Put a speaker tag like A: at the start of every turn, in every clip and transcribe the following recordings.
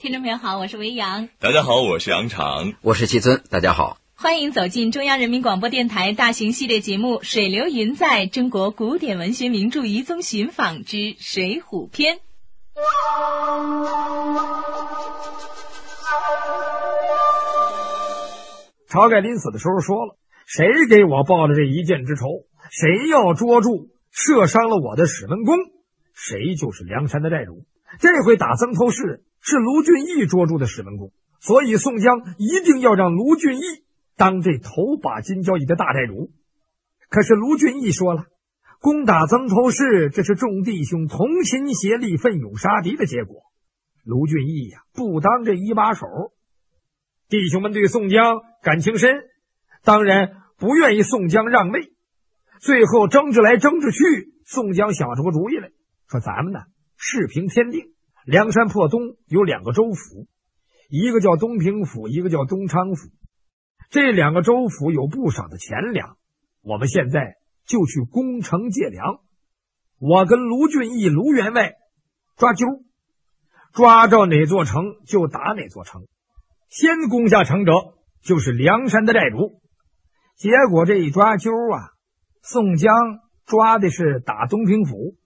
A: 听众朋友好，我是维扬，
B: 大家好，我是杨常，
C: 我是季尊，大家好，
A: 欢迎走进中央人民广播电台大型系列节目《水流云在中国古典文学名著遗踪寻访之水浒篇》。
D: 晁盖临死的时候说了：“谁给我报了这一箭之仇，谁要捉住射伤了我的史文恭，谁就是梁山的寨主。”这回打曾头市是卢俊义捉住的史文恭，所以宋江一定要让卢俊义当这头把金交椅的大寨主。可是卢俊义说了，攻打曾头市，这是众弟兄同心协力、奋勇杀敌的结果。卢俊义呀，不当这一把手。弟兄们对宋江感情深，当然不愿意宋江让位。最后争执来争执去，宋江想出个主意来说：“咱们呢？”事平天定，梁山坡东有两个州府，一个叫东平府，一个叫东昌府。这两个州府有不少的钱粮，我们现在就去攻城借粮。我跟卢俊义、卢员外抓阄，抓着哪座城就打哪座城。先攻下城者就是梁山的寨主。结果这一抓阄啊，宋江抓的是打东平府。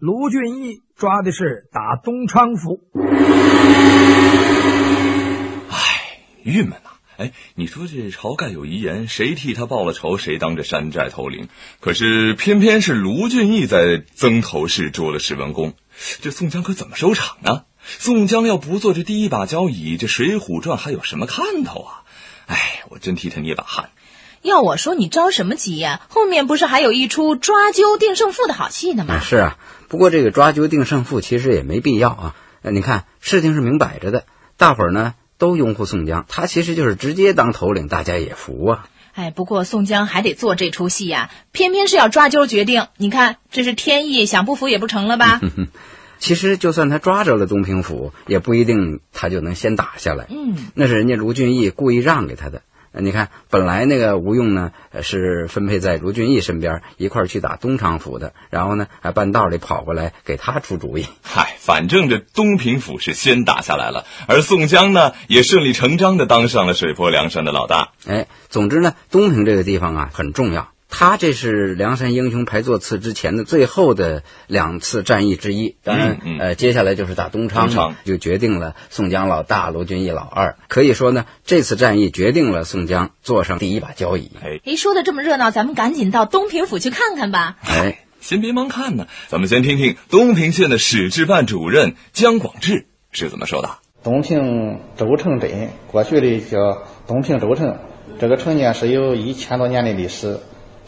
D: 卢俊义抓的是打东昌府，
B: 唉，郁闷呐！哎，你说这晁盖有遗言，谁替他报了仇，谁当着山寨头领。可是偏偏是卢俊义在曾头市捉了史文恭，这宋江可怎么收场呢？宋江要不做这第一把交椅，这《水浒传》还有什么看头啊？哎，我真替他捏把汗。
A: 要我说，你着什么急呀？后面不是还有一出抓阄定胜负的好戏呢吗？
C: 是啊，不过这个抓阄定胜负其实也没必要啊。你看事情是明摆着的，大伙儿呢都拥护宋江，他其实就是直接当头领，大家也服啊。
A: 哎，不过宋江还得做这出戏呀，偏偏是要抓阄决定。你看这是天意，想不服也不成了吧？
C: 其实就算他抓着了东平府，也不一定他就能先打下来。
A: 嗯，
C: 那是人家卢俊义故意让给他的。你看，本来那个吴用呢是分配在卢俊义身边一块去打东昌府的，然后呢还半道里跑过来给他出主意。
B: 嗨，反正这东平府是先打下来了，而宋江呢也顺理成章的当上了水泊梁山的老大。
C: 哎，总之呢，东平这个地方啊很重要。他这是梁山英雄排座次之前的最后的两次战役之一，当然，呃，接下来就是打东昌，就决定了宋江老大，卢俊义老二。可以说呢，这次战役决定了宋江坐上第一把交椅。
A: 哎，说的这么热闹，咱们赶紧到东平府去看看吧。
C: 哎，
B: 先别忙看呢，咱们先听听东平县的史志办主任姜广志是怎么说的。
E: 东平周城镇，过去的叫东平周城，这个城呢是有一千多年的历史。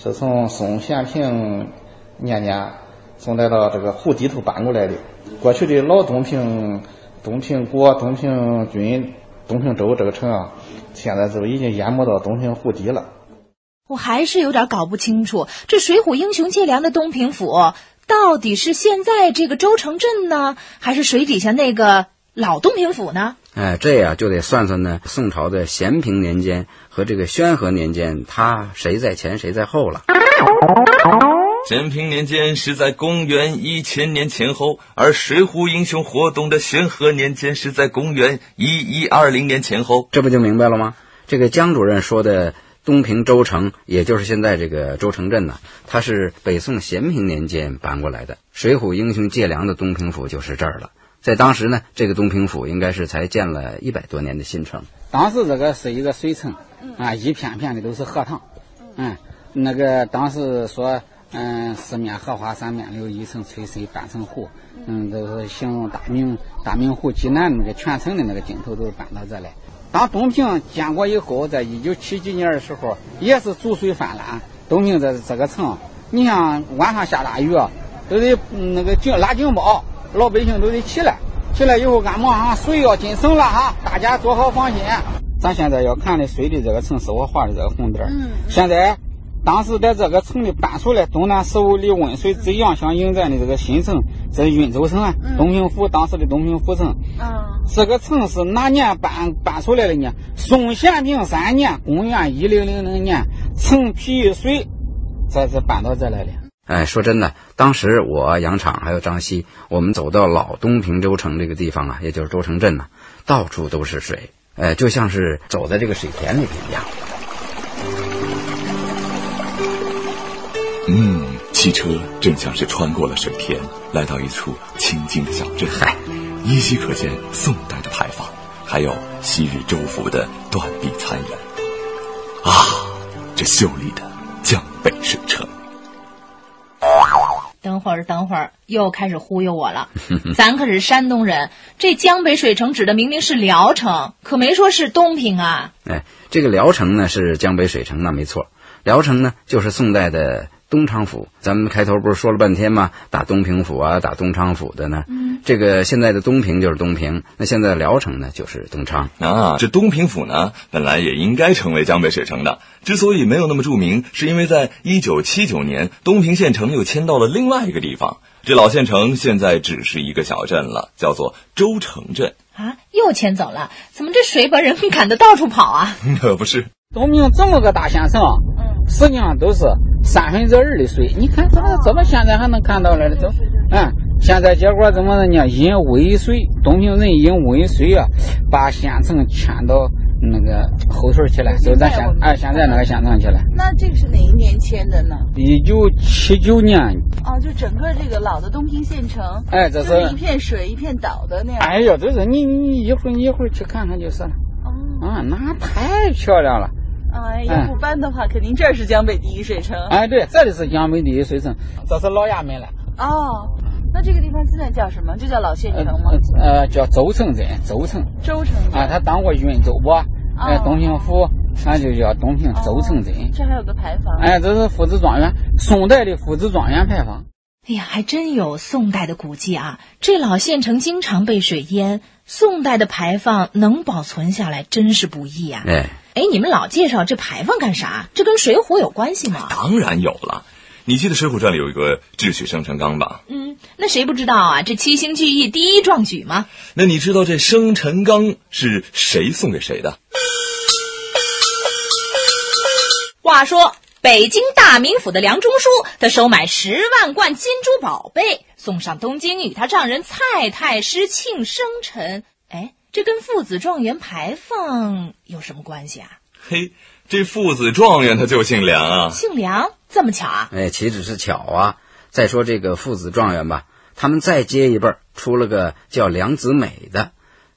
E: 是从宋咸平年间送来到这个湖底头搬过来的。过去的老东平、东平国、东平郡、东平州这个城啊，现在都已经淹没到东平湖底了。
A: 我还是有点搞不清楚，这水浒英雄借粮的东平府，到底是现在这个周城镇呢，还是水底下那个老东平府呢？
C: 哎，这呀就得算算呢。宋朝的咸平年间和这个宣和年间，他谁在前谁在后了？
B: 咸平年间是在公元一千年前后，而水浒英雄活动的宣和年间是在公元一一二零年前后。
C: 这不就明白了吗？这个江主任说的东平州城，也就是现在这个州城镇呢，它是北宋咸平年间搬过来的。水浒英雄借粮的东平府就是这儿了。在当时呢，这个东平府应该是才建了一百多年的新城。
F: 当时这个是一个水城，啊，一片片的都是荷塘，嗯，那个当时说，嗯，四面荷花三面柳，一层翠水半层湖，嗯，都是形容大明大明湖济南那个全城的那个镜头都是搬到这来。当东平建国以后，在一九七几年的时候，也是逐水泛滥。东平这这个城，你像晚上下大雨，都得那个警拉警报。老百姓都得起来，起来以后，俺马上水要进城了哈，大家做好防心。咱现在要看的水的这个城是我画的这个红点儿。嗯。现在，当时在这个城里搬出来，东南十五里温水之阳相迎战的这个新城，这是运州城啊，东平府当时的东平府城。
A: 嗯。
F: 这个城是哪年搬搬出来的呢？宋咸平三年，公元一零零零年，城皮一水，这是搬到这来的。
C: 哎，说真的，当时我杨敞还有张希，我们走到老东平州城这个地方啊，也就是州城镇呢，到处都是水，哎，就像是走在这个水田里边一样。
B: 嗯，汽车正像是穿过了水田，来到一处清静的小镇。
C: 嗨，
B: 依稀可见宋代的牌坊，还有昔日州府的断壁残垣。啊，这秀丽的江北水城。
A: 等会儿，等会儿，又开始忽悠我了。咱可是山东人，这江北水城指的明明是聊城，可没说是东平啊。
C: 哎，这个聊城呢是江北水城，那没错。聊城呢就是宋代的。东昌府，咱们开头不是说了半天吗？打东平府啊，打东昌府的呢。嗯，这个现在的东平就是东平，那现在聊城呢就是东昌
B: 啊。这东平府呢，本来也应该成为江北水城的，之所以没有那么著名，是因为在一九七九年，东平县城又迁到了另外一个地方。这老县城现在只是一个小镇了，叫做周城镇
A: 啊。又迁走了？怎么这水把人赶得到处跑啊？
B: 可 不是，
F: 东平这么个大县城，嗯，实际上都是。三分之二的水，你看怎么怎么现在还能看到了都，嗯，现在结果怎么呢？因尾水，东平人因尾水啊，把县城迁到那个后头去了，就咱现哎现在那个县城去了。
G: 那这个是哪一年迁的呢？
F: 一九七九年。
G: 哦，就整个这个老的东平县城，
F: 哎，这
G: 是一片水一片岛的那样。
F: 哎呀，这是你你一会儿你一会儿去看看就是了。哦。啊，那太漂亮了。
G: 哎，要不搬的话，肯定这是江北第一水城。
F: 哎，对，这里是江北第一水城，这是老衙门了。
G: 哦，那这个地方现在叫什么？就叫老县城吗？
F: 呃，叫周城镇，周城。
G: 周城。
F: 啊，他当过运州不？哎，东平府，那就叫东平周城镇。
G: 这还有个牌坊。
F: 哎，这是夫子庄园，宋代的夫子庄园牌坊。
A: 哎呀，还真有宋代的古迹啊！这老县城经常被水淹，宋代的牌坊能保存下来，真是不易啊。
C: 哎。
A: 哎，你们老介绍这牌坊干啥？这跟《水浒》有关系吗？
B: 当然有了。你记得《水浒传》里有一个智取生辰纲吧？
A: 嗯，那谁不知道啊？这七星聚义第一壮举吗？
B: 那你知道这生辰纲是谁送给谁的？
A: 话说北京大名府的梁中书，他收买十万贯金珠宝贝，送上东京与他丈人蔡太师庆生辰。哎。这跟父子状元牌坊有什么关系啊？
B: 嘿，这父子状元他就姓梁啊！
A: 姓梁，这么巧啊？
C: 哎，岂止是巧啊！再说这个父子状元吧，他们再接一辈出了个叫梁子美的，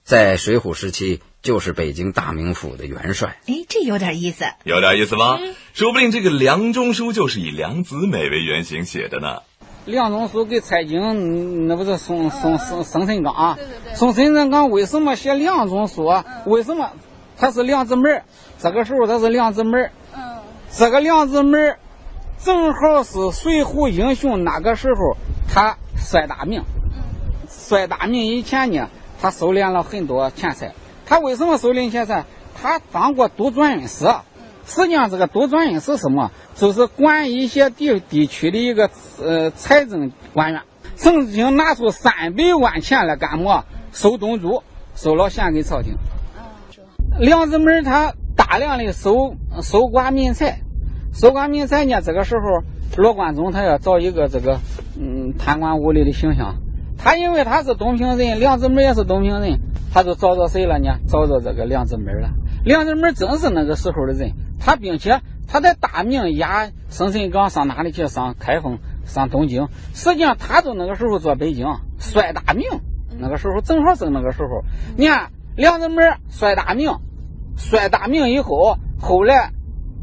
C: 在水浒时期就是北京大名府的元帅。
A: 哎，这有点意思，
B: 有点意思吧？说不定这个梁中书就是以梁子美为原型写的呢。
F: 梁中书给蔡京，那不是送送送生辰纲？送生辰纲为什么写梁中书？为什么他是梁子门这个时候他是梁子门嗯，这个梁子门正好是水浒英雄那个时候他帅大名。帅大名以前呢，他收敛了很多钱财。他为什么收敛钱财？他当过都转运使。实际上，这个都转运是什么？就是管一些地地区的一个呃财政官员，曾经拿出三百万钱来干么？收东珠，收了献给朝廷。梁子门他大量的收收刮民财，收刮民财呢。这个时候，罗贯中他要找一个这个嗯贪官污吏的形象。他因为他是东平人，梁子门也是东平人，他就找着谁了呢？找着这个梁子门了。梁子门正是那个时候的人。他并且他在大明押生辰纲上哪里去？上开封，上东京。实际上，他就那个时候做北京帅大明，那个时候正好是那个时候。你看梁子门帅大明，帅大明以后，后来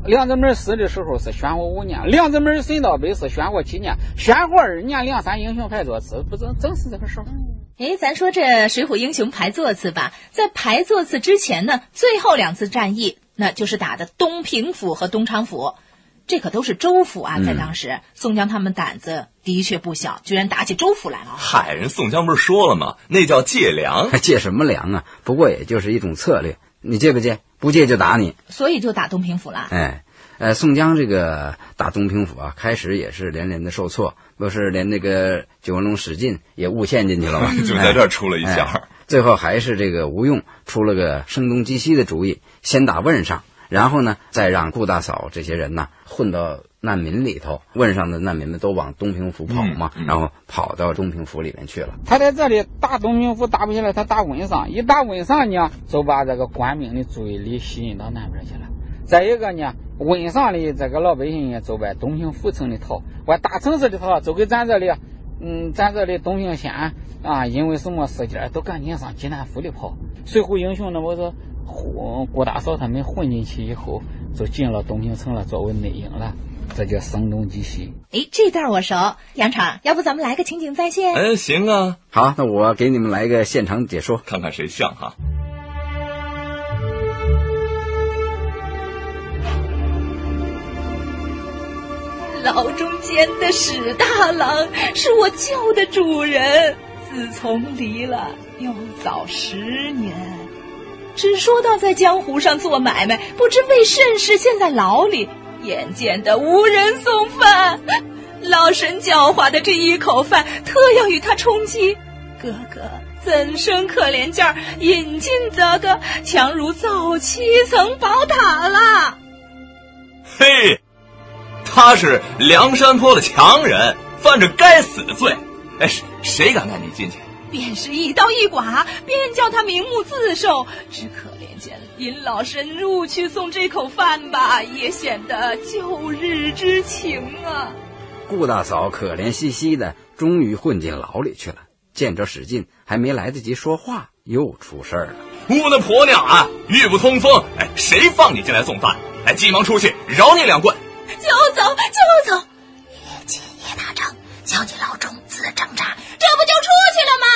F: 梁子门死的时候是宣和五年，梁子门神道碑是宣和七年，宣和二年梁山英雄排座次，不正正是这个时候。
A: 哎，咱说这水浒英雄排座次吧，在排座次之前呢，最后两次战役。那就是打的东平府和东昌府，这可都是州府啊！在当时，宋江他们胆子的确不小，居然打起州府来了。
B: 嗨，人宋江不是说了吗？那叫借粮，还
C: 借什么粮啊？不过也就是一种策略，你借不借？不借就打你。
A: 所以就打东平府了。
C: 哎，呃，宋江这个打东平府啊，开始也是连连的受挫，不是连那个九纹龙史进也误陷进去了吗？
B: 就在这儿出了一下。
C: 最后还是这个吴用出了个声东击西的主意，先打汶上，然后呢，再让顾大嫂这些人呢混到难民里头，汶上的难民们都往东平府跑嘛，然后跑到东平府里面去了。
F: 他在这里打东平府打不下来，他打汶上，一打汶上呢，就把这个官兵的注意力吸引到那边去了。再一个呢，汶上的这个老百姓也，就往东平府城里逃，往大城市里逃，就给咱这里，嗯，咱这里东平县啊，因为什么事件都赶紧上济南府里跑。水浒英雄呢，我说混顾大嫂他们混进去以后，就进了东平城了，作为内应了。这叫声东击西。
A: 哎，这段我熟。杨厂，要不咱们来个情景再现？
B: 哎，行啊。
C: 好，那我给你们来个现场解说，
B: 看看谁像哈。
A: 牢中间的史大郎是我救的主人，自从离了又早十年，只说到在江湖上做买卖，不知为甚事陷在牢里。眼见的无人送饭，老身狡猾的这一口饭，特要与他充饥。哥哥怎生可怜劲儿？引进则个，强如造七层宝塔了。
B: 嘿，他是梁山坡的强人，犯着该死的罪。哎，谁谁敢带你进去？
A: 便是一刀一剐，便叫他明目自受。只可怜见林老身入去送这口饭吧，也显得旧日之情啊。
C: 顾大嫂可怜兮兮的，终于混进牢里去了。见着史进，还没来得及说话，又出事儿了。
B: 我那婆娘啊，玉不通风！哎，谁放你进来送饭？哎，急忙出去，饶你两棍。
A: 就走就走，
H: 越进越打仗，交进牢中自挣扎，这不就出去了吗？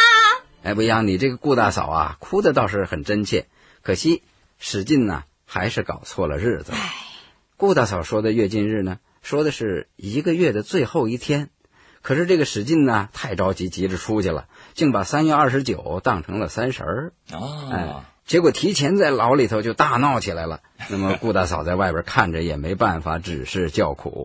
C: 哎，不一样，你这个顾大嫂啊，哭的倒是很真切。可惜史进呢，还是搞错了日子。顾大嫂说的月进日呢，说的是一个月的最后一天。可是这个史进呢，太着急，急着出去了，竟把三月二十九当成了三十儿。哎，结果提前在牢里头就大闹起来了。那么顾大嫂在外边看着也没办法，只是叫苦。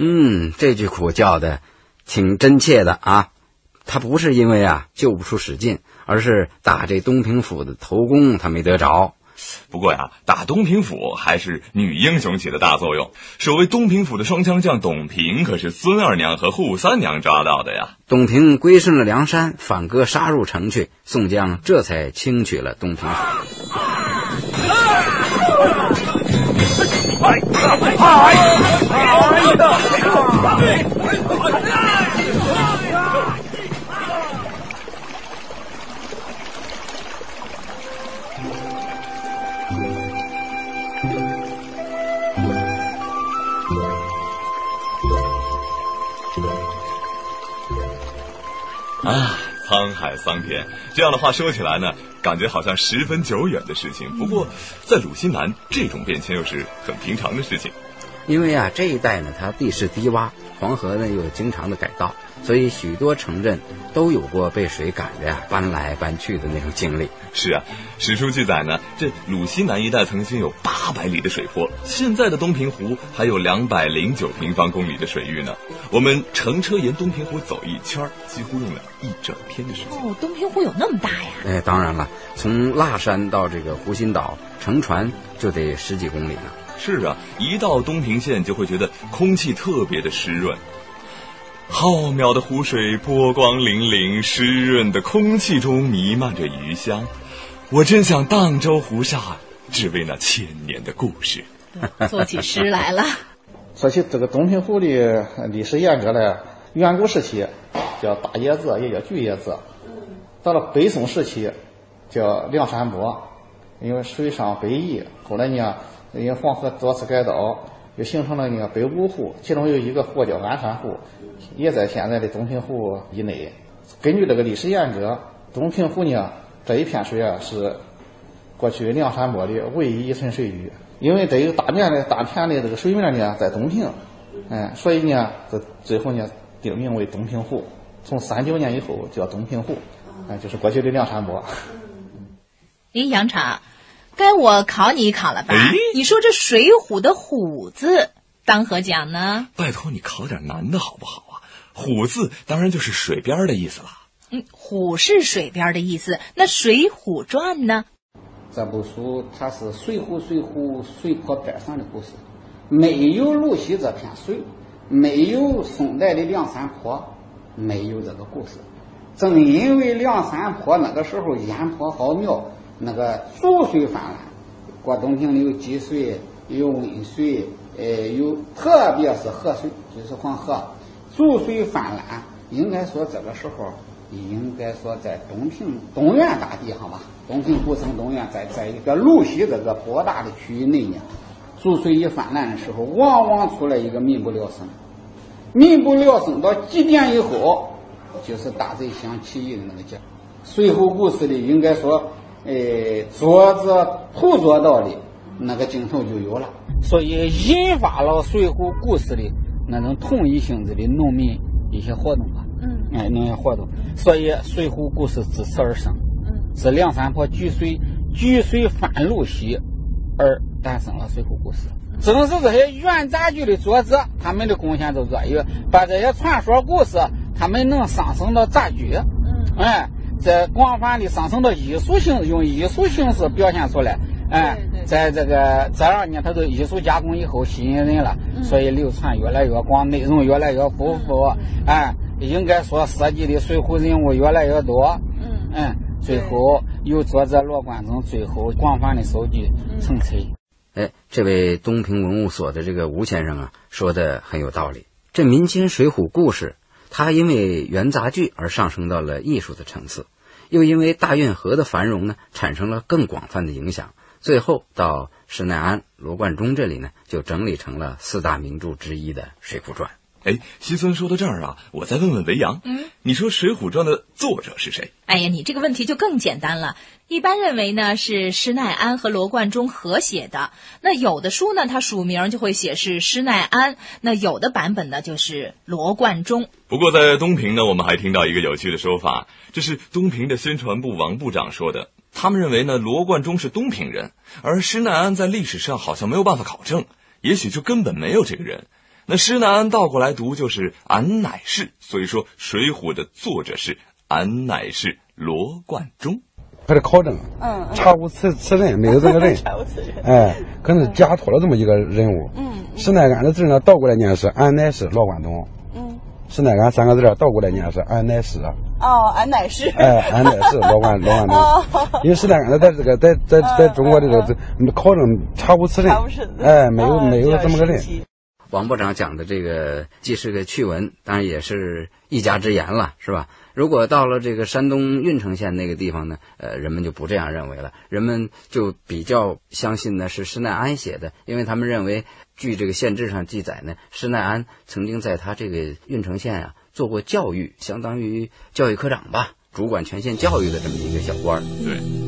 C: 嗯这句苦叫的挺真切的啊！他不是因为啊救不出史进，而是打这东平府的头功他没得着。
B: 不过呀，打东平府还是女英雄起的大作用。守卫东平府的双枪将董平可是孙二娘和扈三娘抓到的呀。
C: 董平归顺了梁山，反戈杀入城去，宋江这才轻取了东平府。
B: 啊，沧海桑田，这样的话说起来呢，感觉好像十分久远的事情。不过，在鲁西南，这种变迁又是很平常的事情。
C: 因为啊，这一带呢，它地势低洼，黄河呢又经常的改道，所以许多城镇都有过被水赶着呀搬来搬去的那种经历。
B: 是啊，史书记载呢，这鲁西南一带曾经有八百里的水坡，现在的东平湖还有两百零九平方公里的水域呢。我们乘车沿东平湖走一圈，几乎用了一整天的时间。
A: 哦，东平湖有那么大呀？
C: 哎，当然了，从腊山到这个湖心岛，乘船就得十几公里呢。
B: 是啊，一到东平县就会觉得空气特别的湿润，浩渺的湖水波光粼粼，湿润的空气中弥漫着鱼香。我真想荡舟湖上，只为那千年的故事。
A: 做起诗来了。
E: 说起这个东平湖的历史沿革呢，远古时期叫大野子，也叫巨野子。到了北宋时期叫梁山泊，因为水上北移，后来呢。因为黄河多次改道，又形成了呢北五湖，其中有一个湖叫鞍山湖，也在现在的东平湖以内。根据这个历史沿革，东平湖呢这一片水啊是过去梁山泊的唯一一存水域。因为这有大面的大片的这个水面呢在东平，嗯，所以呢这最后呢定名为东平湖。从三九年以后叫东平湖，哎，就是过去的梁山泊。
A: 咦，杨厂。该我考你一考了吧？你说这《水浒》的“虎”字当何讲呢？
B: 拜托你考点难的好不好啊？虎字当然就是水边的意思了。
A: 嗯，虎是水边的意思。那《水浒传》呢？
F: 这部书它是水浒水浒水泊边上的故事，没有鲁西这片水，没有宋代的梁山泊，没有这个故事。正因为梁山泊那个时候烟波浩渺，那个逐水泛滥，过东平里有积水，有温水，呃，有特别是河水，就是黄河。逐水泛滥，应该说这个时候，应该说在东平东原大地上吧，东平古城东原，在在一个鲁西这个博大的区域内呢，逐水一泛滥的时候，往往出来一个民不聊生，民不聊生到极点以后，就是大贼想起义的那个劲。水浒故事里应该说，呃，作者捕捉到的那个镜头就有了，所以引发了水浒故事的。那种同一性质的农民一些活动吧，嗯，哎，农业活动，所以水浒故事自此而生，嗯，是梁山泊举水举水翻路西而诞生了水浒故事。正是这些元杂剧的作者，他们的贡献就在于把这些传说故事，他们能上升到杂剧，嗯，哎，在广泛的上升到艺术性，用艺术形式表现出来。哎，在这个这样呢，它都艺术加工以后吸引人了，所以流传越来越广，内容越来越丰富。哎，应该说涉及的水浒人物越来越多。嗯嗯，最后由作者罗贯中最后广泛的收集成册。
C: 哎，这位东平文物所的这个吴先生啊，说的很有道理。这民间水浒故事，它因为元杂剧而上升到了艺术的层次，又因为大运河的繁荣呢，产生了更广泛的影响。最后到施耐庵、罗贯中这里呢，就整理成了四大名著之一的《水浒传》。
B: 哎，西村说到这儿啊，我再问问维扬，嗯，你说《水浒传》的作者是谁？
A: 哎呀，你这个问题就更简单了。一般认为呢是施耐庵和罗贯中合写的。那有的书呢，它署名就会写是施耐庵；那有的版本呢就是罗贯中。
B: 不过在东平呢，我们还听到一个有趣的说法，这是东平的宣传部王部长说的。他们认为呢，罗贯中是东平人，而施耐庵在历史上好像没有办法考证，也许就根本没有这个人。那施耐庵倒过来读就是俺乃士，所以说《水浒》的作者是俺乃士罗贯中。
I: 还得考证，嗯，查无此此人，没有这个人，查无此人，哎，可能是假托了这么一个人物。嗯，施耐庵的字呢，倒过来念是俺乃士罗贯中。施耐庵三个字倒过来念是俺乃士。
G: 哦，俺乃士。
I: 哎，俺乃士罗贯罗贯中。因为施耐庵在这个在在在中国的这个考证查无此人。哎，没有没有这么个人。
C: 王部长讲的这个既是个趣闻，当然也是一家之言了，是吧？如果到了这个山东郓城县那个地方呢，呃，人们就不这样认为了，人们就比较相信呢是施耐庵写的，因为他们认为。据这个县志上记载呢，施耐庵曾经在他这个郓城县啊做过教育，相当于教育科长吧，主管全县教育的这么一个小官儿。
B: 对。
C: 《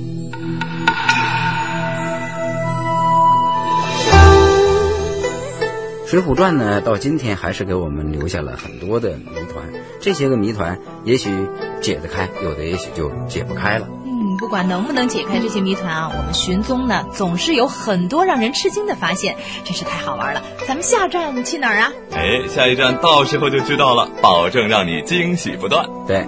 C: 水浒传》呢，到今天还是给我们留下了很多的谜团，这些个谜团也许解得开，有的也许就解不开了。
A: 嗯不管能不能解开这些谜团啊，我们寻踪呢总是有很多让人吃惊的发现，真是太好玩了。咱们下站去哪儿啊？
B: 哎，下一站到时候就知道了，保证让你惊喜不断。
C: 对。